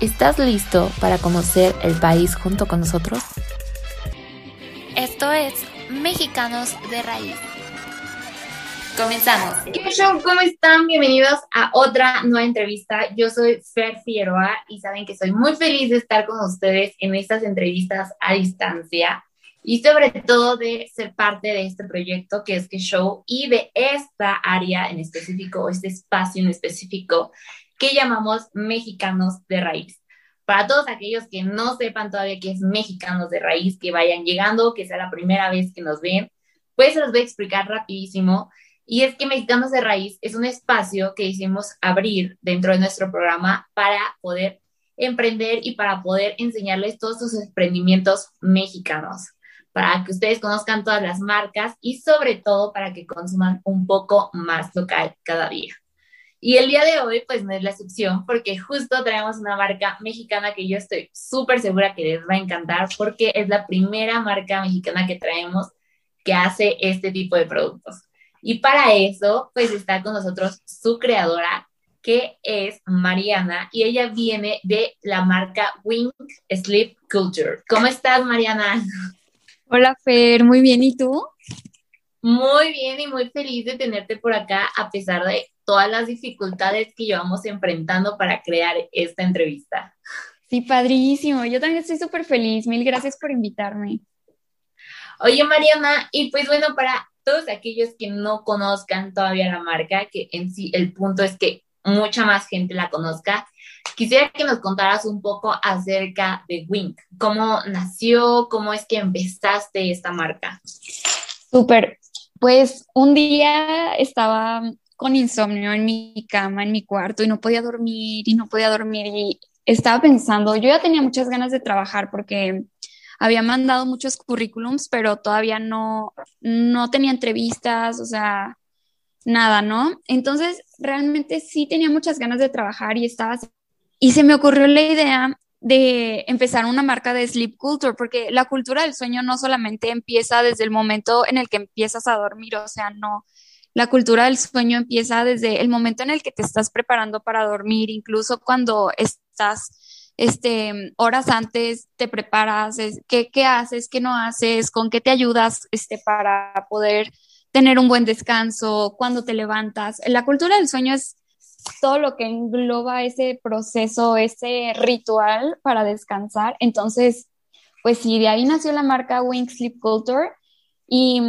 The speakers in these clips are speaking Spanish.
¿Estás listo para conocer el país junto con nosotros? Esto es Mexicanos de Raíz. Comenzamos. ¿Qué show? ¿Cómo están? Bienvenidos a otra nueva entrevista. Yo soy Fer Figueroa y saben que soy muy feliz de estar con ustedes en estas entrevistas a distancia y sobre todo de ser parte de este proyecto que es que show y de esta área en específico, este espacio en específico que llamamos Mexicanos de Raíz. Para todos aquellos que no sepan todavía qué es Mexicanos de Raíz, que vayan llegando, que sea la primera vez que nos ven, pues los voy a explicar rapidísimo. Y es que Mexicanos de Raíz es un espacio que hicimos abrir dentro de nuestro programa para poder emprender y para poder enseñarles todos sus emprendimientos mexicanos, para que ustedes conozcan todas las marcas y sobre todo para que consuman un poco más local cada día. Y el día de hoy, pues no es la excepción, porque justo traemos una marca mexicana que yo estoy súper segura que les va a encantar, porque es la primera marca mexicana que traemos que hace este tipo de productos. Y para eso, pues está con nosotros su creadora, que es Mariana, y ella viene de la marca Wing Sleep Culture. ¿Cómo estás, Mariana? Hola, Fer, muy bien, ¿y tú? Muy bien y muy feliz de tenerte por acá, a pesar de todas las dificultades que llevamos enfrentando para crear esta entrevista. Sí, padrísimo. Yo también estoy súper feliz. Mil gracias por invitarme. Oye, Mariana, y pues bueno, para todos aquellos que no conozcan todavía la marca, que en sí el punto es que mucha más gente la conozca, quisiera que nos contaras un poco acerca de Wink. ¿Cómo nació? ¿Cómo es que empezaste esta marca? Súper. Pues un día estaba con insomnio en mi cama, en mi cuarto, y no podía dormir y no podía dormir. Y estaba pensando, yo ya tenía muchas ganas de trabajar porque había mandado muchos currículums, pero todavía no, no tenía entrevistas, o sea, nada, ¿no? Entonces, realmente sí tenía muchas ganas de trabajar y estaba... Y se me ocurrió la idea de empezar una marca de sleep culture, porque la cultura del sueño no solamente empieza desde el momento en el que empiezas a dormir, o sea, no, la cultura del sueño empieza desde el momento en el que te estás preparando para dormir, incluso cuando estás este, horas antes te preparas, qué, qué haces, qué no haces, con qué te ayudas este, para poder tener un buen descanso, cuando te levantas. La cultura del sueño es todo lo que engloba ese proceso, ese ritual para descansar. Entonces, pues sí, de ahí nació la marca Wing Sleep Culture y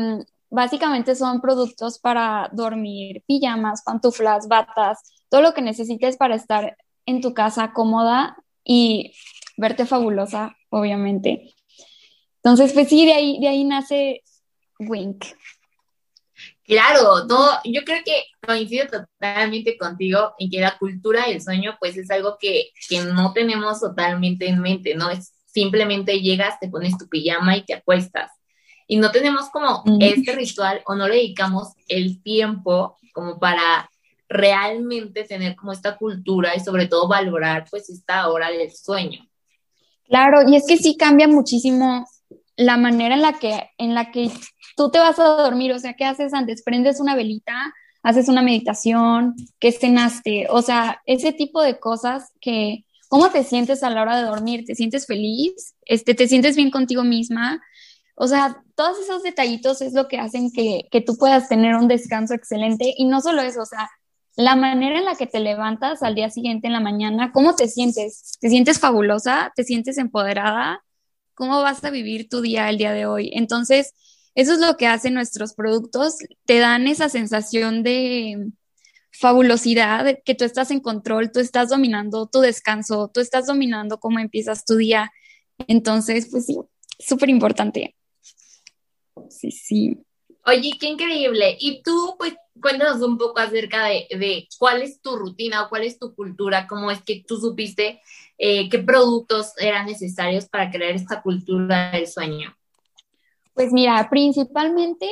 Básicamente son productos para dormir, pijamas, pantuflas, batas, todo lo que necesites para estar en tu casa cómoda y verte fabulosa, obviamente. Entonces, pues sí, de ahí, de ahí nace Wink. Claro, todo, yo creo que coincido totalmente contigo en que la cultura del sueño, pues es algo que, que no tenemos totalmente en mente, ¿no? Es simplemente llegas, te pones tu pijama y te acuestas y no tenemos como este ritual o no le dedicamos el tiempo como para realmente tener como esta cultura y sobre todo valorar pues esta hora del sueño. Claro, y es que sí cambia muchísimo la manera en la que en la que tú te vas a dormir, o sea, ¿qué haces antes? Prendes una velita, haces una meditación, ¿qué cenaste? O sea, ese tipo de cosas que ¿cómo te sientes a la hora de dormir? ¿Te sientes feliz? Este, ¿te sientes bien contigo misma? O sea, todos esos detallitos es lo que hacen que, tú puedas tener un descanso excelente y no solo eso, o sea, la manera en la que te levantas al día siguiente en la mañana, ¿cómo te sientes? ¿Te sientes fabulosa? ¿Te sientes empoderada? ¿Cómo vas a vivir tu día el día de hoy? Entonces, eso es lo que hacen nuestros productos, te dan esa sensación de fabulosidad, que tú estás en control, tú estás dominando tu descanso, tú estás dominando cómo empiezas tu día. Entonces, pues sí, súper importante. Sí, sí. Oye, qué increíble. Y tú, pues, cuéntanos un poco acerca de, cuál es tu rutina o cuál es tu cultura, cómo es que tú supiste eh, qué productos eran necesarios para crear esta cultura del sueño. Pues mira, principalmente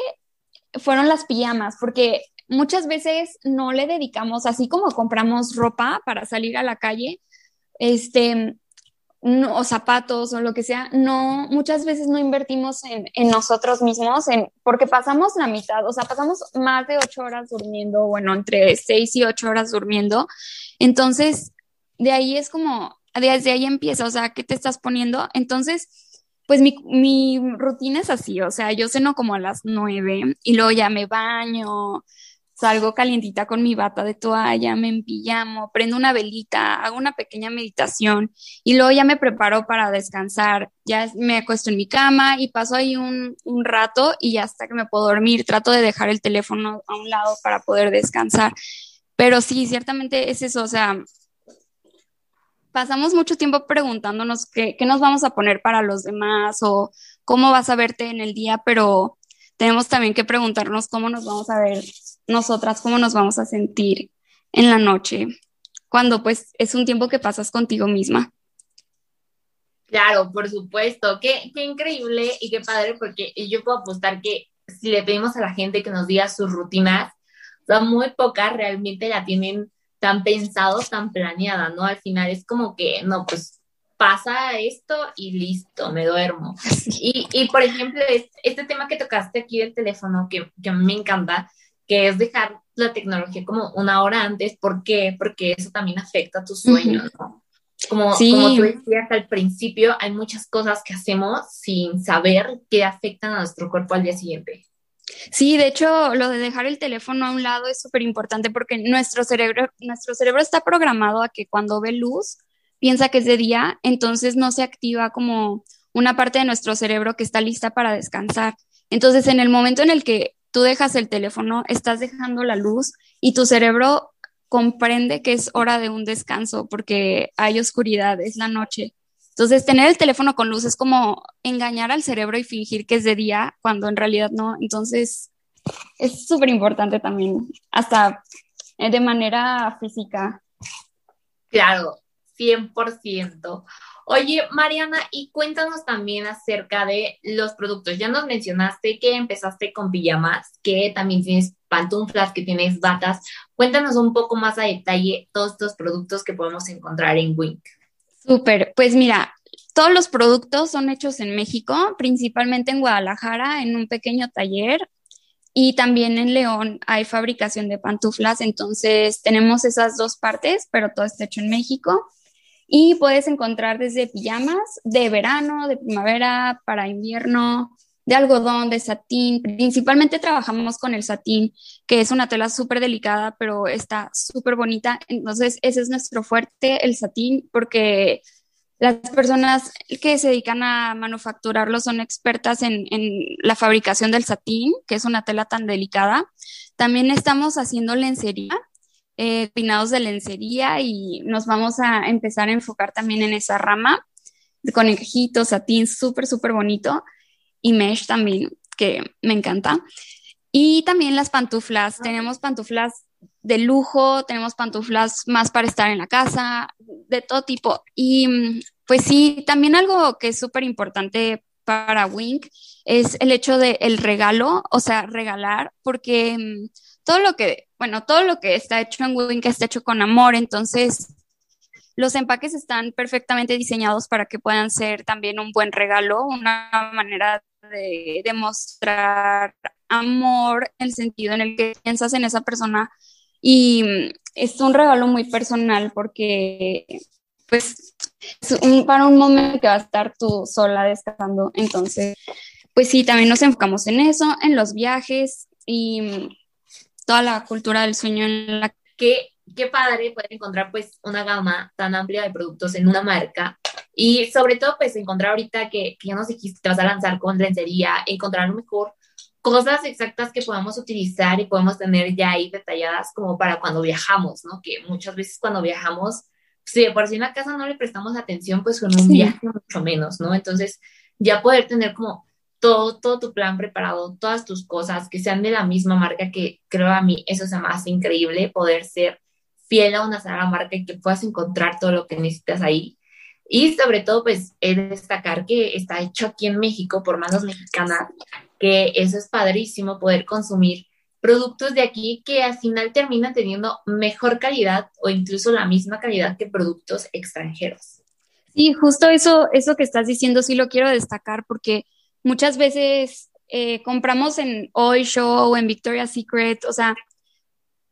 fueron las pijamas, porque muchas veces no le dedicamos, así como compramos ropa para salir a la calle, este, o zapatos o lo que sea, no, muchas veces no invertimos en, en, nosotros mismos, en, porque pasamos la mitad, o sea, pasamos más de ocho horas durmiendo, bueno, entre seis y ocho horas durmiendo. Entonces, de ahí es como, desde ahí empieza, o sea, ¿qué te estás poniendo? Entonces, pues mi, mi rutina es así, o sea, yo ceno como a las nueve y luego ya me baño, salgo calientita con mi bata de toalla, me empillamo, prendo una velita, hago una pequeña meditación y luego ya me preparo para descansar. Ya me acuesto en mi cama y paso ahí un, un rato y ya hasta que me puedo dormir. Trato de dejar el teléfono a un lado para poder descansar. Pero sí, ciertamente es eso, o sea, pasamos mucho tiempo preguntándonos qué, qué nos vamos a poner para los demás o cómo vas a verte en el día, pero tenemos también que preguntarnos cómo nos vamos a ver nosotras cómo nos vamos a sentir en la noche, cuando pues es un tiempo que pasas contigo misma. Claro, por supuesto, qué, qué increíble y qué padre, porque yo puedo apostar que si le pedimos a la gente que nos diga sus rutinas, son muy pocas realmente la tienen tan pensado, tan planeada, ¿no? Al final es como que, no, pues pasa esto y listo, me duermo. Y, y por ejemplo, este tema que tocaste aquí del teléfono, que, que me encanta, que es dejar la tecnología como una hora antes. ¿Por qué? Porque eso también afecta a tus sueños, ¿no? Como, como tú decías al principio, hay muchas cosas que hacemos sin saber que afectan a nuestro cuerpo al día siguiente. Sí, de hecho, lo de dejar el teléfono a un lado es súper importante porque nuestro cerebro, nuestro cerebro está programado a que cuando ve luz piensa que es de día, entonces no se activa como una parte de nuestro cerebro que está lista para descansar. Entonces, en el momento en el que tú dejas el teléfono, estás dejando la luz y tu cerebro comprende que es hora de un descanso porque hay oscuridad, es la noche. Entonces, tener el teléfono con luz es como engañar al cerebro y fingir que es de día cuando en realidad no. Entonces, es súper importante también, hasta de manera física. Claro, 100%. Oye, Mariana, y cuéntanos también acerca de los productos. Ya nos mencionaste que empezaste con pijamas, que también tienes pantuflas, que tienes batas. Cuéntanos un poco más a detalle todos estos productos que podemos encontrar en Wink. Súper, pues mira, todos los productos son hechos en México, principalmente en Guadalajara, en un pequeño taller. Y también en León hay fabricación de pantuflas, entonces tenemos esas dos partes, pero todo está hecho en México. Y puedes encontrar desde pijamas de verano, de primavera, para invierno, de algodón, de satín. Principalmente trabajamos con el satín, que es una tela súper delicada, pero está súper bonita. Entonces, ese es nuestro fuerte, el satín, porque las personas que se dedican a manufacturarlo son expertas en, en, la fabricación del satín, que es una tela tan delicada. También estamos haciendo lencería, eh, pinados de lencería y nos vamos a empezar a enfocar también en esa rama, de conejitos, satín, súper, súper bonito, y mesh también, que me encanta. Y también las pantuflas, tenemos pantuflas de lujo, tenemos pantuflas más para estar en la casa, de todo tipo. Y pues sí, también algo que es súper importante para Wink es el hecho del el regalo, o sea, regalar, porque mm, todo lo que bueno, todo lo que está hecho en Wink está hecho con amor, entonces los empaques están perfectamente diseñados para que puedan ser también un buen regalo, una manera de demostrar amor, el sentido en el que piensas en esa persona. Y es un regalo muy personal porque pues es para un momento que va a estar tú sola descansando, entonces pues sí, también nos enfocamos en eso, en los viajes y toda la cultura del sueño en la que qué padre poder encontrar pues una gama tan amplia de productos en una marca y sobre todo pues encontrar ahorita que, que ya nos dijiste te vas a lanzar con lencería, encontrar a lo mejor cosas exactas que podamos utilizar y podemos tener ya ahí detalladas como para cuando viajamos, ¿no? Que muchas veces cuando viajamos, si de por sí en la casa no le prestamos atención, pues con un viaje mucho menos, ¿no? Entonces ya poder tener como todo, todo tu plan preparado, todas tus cosas, que sean de la misma marca, que creo a mí eso se me hace increíble, poder ser fiel a una sola marca y que puedas encontrar todo lo que necesitas ahí. Y sobre todo, pues, es destacar que está hecho aquí en México por manos mexicanas, que eso es padrísimo, poder consumir productos de aquí que al final terminan teniendo mejor calidad o incluso la misma calidad que productos extranjeros. Sí, justo eso, eso que estás diciendo sí lo quiero destacar porque muchas veces eh, compramos en Oil Show o en Victoria's Secret, o sea,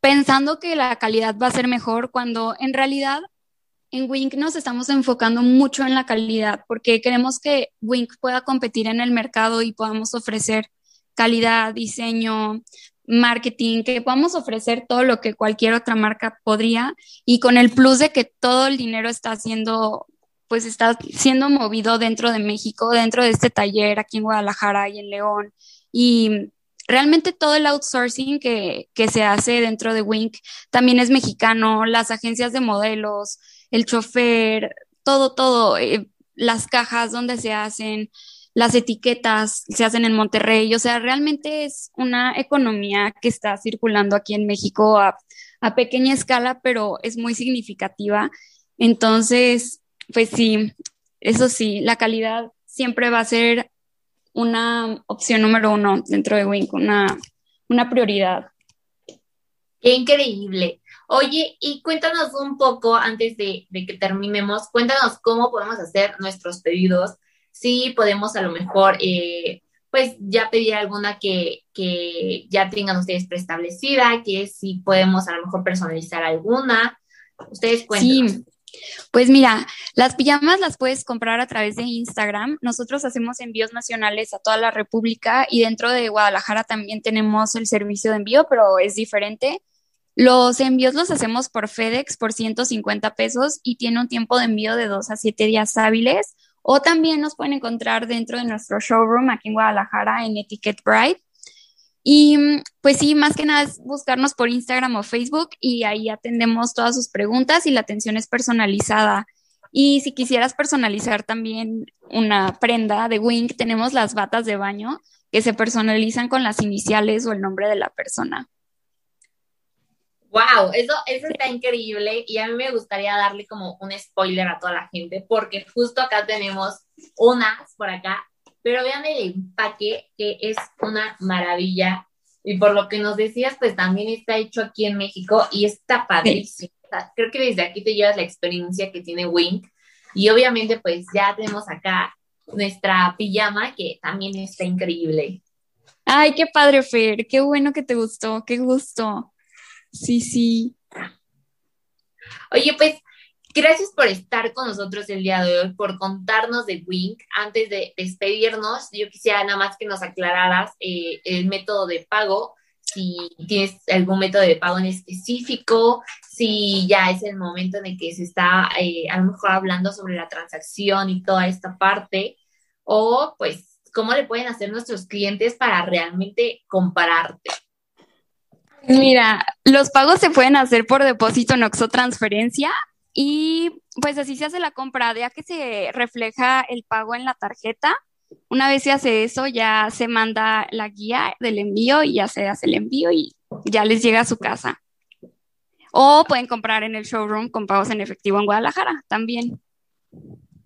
pensando que la calidad va a ser mejor cuando en realidad en Wink nos estamos enfocando mucho en la calidad porque queremos que Wink pueda competir en el mercado y podamos ofrecer calidad, diseño, marketing, que podamos ofrecer todo lo que cualquier otra marca podría y con el plus de que todo el dinero está siendo pues está siendo movido dentro de México, dentro de este taller aquí en Guadalajara y en León. Y realmente todo el outsourcing que, se hace dentro de Wink también es mexicano, las agencias de modelos, el chofer, todo, todo, eh, las cajas donde se hacen, las etiquetas se hacen en Monterrey, o sea, realmente es una economía que está circulando aquí en México a pequeña escala, pero es muy significativa. Entonces, pues sí, eso sí, la calidad siempre va a ser una opción número uno dentro de Wink, una, una prioridad. Qué increíble. Oye, y cuéntanos un poco antes de, que terminemos, cuéntanos cómo podemos hacer nuestros pedidos, si podemos a lo mejor, eh, pues ya pedir alguna que, que ya tengan ustedes preestablecida, que si podemos a lo mejor personalizar alguna. Ustedes cuéntanos. Sí. Pues mira, las pijamas las puedes comprar a través de Instagram. Nosotros hacemos envíos nacionales a toda la República y dentro de Guadalajara también tenemos el servicio de envío, pero es diferente. Los envíos los hacemos por FedEx por 150 pesos y tiene un tiempo de envío de 2 a 7 días hábiles. O también nos pueden encontrar dentro de nuestro showroom aquí en Guadalajara en Etiquette Bright. Y mm, pues sí, más que nada es buscarnos por Instagram o Facebook y ahí atendemos todas sus preguntas y la atención es personalizada. Y si quisieras personalizar también una prenda de Wink, tenemos las batas de baño que se personalizan con las iniciales o el nombre de la persona. Wow, eso, eso está increíble y a mí me gustaría darle como un spoiler a toda la gente porque justo acá tenemos unas por acá pero vean el empaque, que es una maravilla. Y por lo que nos decías, pues también está hecho aquí en México y está padrísimo. creo que desde aquí te llevas la experiencia que tiene Wink. Y obviamente, pues ya tenemos acá nuestra pijama, que también está increíble. Ay, qué padre, Fer. Qué bueno que te gustó. Qué gusto. Sí, sí. Oye, pues Gracias por estar con nosotros el día de hoy, por contarnos de Wink. Antes de despedirnos, yo quisiera nada más que nos aclararas eh, el método de pago, si tienes algún método de pago en específico, si ya es el momento en el que se está eh, a lo mejor hablando sobre la transacción y toda esta parte, o pues cómo le pueden hacer nuestros clientes para realmente compararte. Mira, los pagos se pueden hacer por depósito en Oxo Transferencia y pues así se hace la compra, ya que se refleja el pago en la tarjeta. Una vez se hace eso, ya se manda la guía del envío y ya se hace el envío y ya les llega a su casa. O pueden comprar en el showroom con pagos en efectivo en Guadalajara también.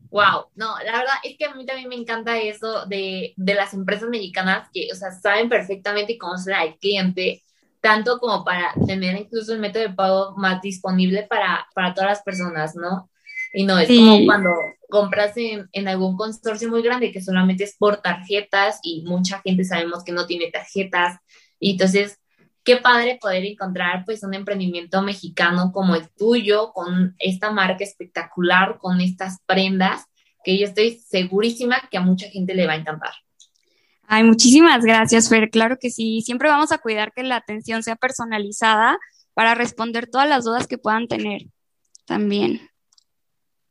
Wow, no, la verdad es que a mí también me encanta eso de, de las empresas mexicanas que, o sea, saben perfectamente cómo será al cliente tanto como para tener incluso el método de pago más disponible para, para todas las personas, ¿no? Y no, es como cuando compras en, en, algún consorcio muy grande que solamente es por tarjetas y mucha gente sabemos que no tiene tarjetas. Y entonces, qué padre poder encontrar pues un emprendimiento mexicano como el tuyo, con esta marca espectacular, con estas prendas, que yo estoy segurísima que a mucha gente le va a encantar. Ay, muchísimas gracias, Fer. Claro que sí. Siempre vamos a cuidar que la atención sea personalizada para responder todas las dudas que puedan tener también.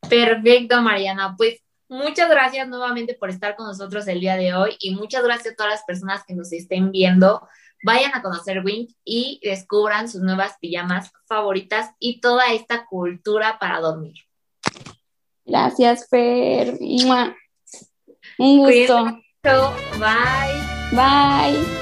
Perfecto, Mariana. Pues muchas gracias nuevamente por estar con nosotros el día de hoy y muchas gracias a todas las personas que nos estén viendo. Vayan a conocer Wink y descubran sus nuevas pijamas favoritas y toda esta cultura para dormir. Gracias, Fer. Un gusto. Bye. Bye.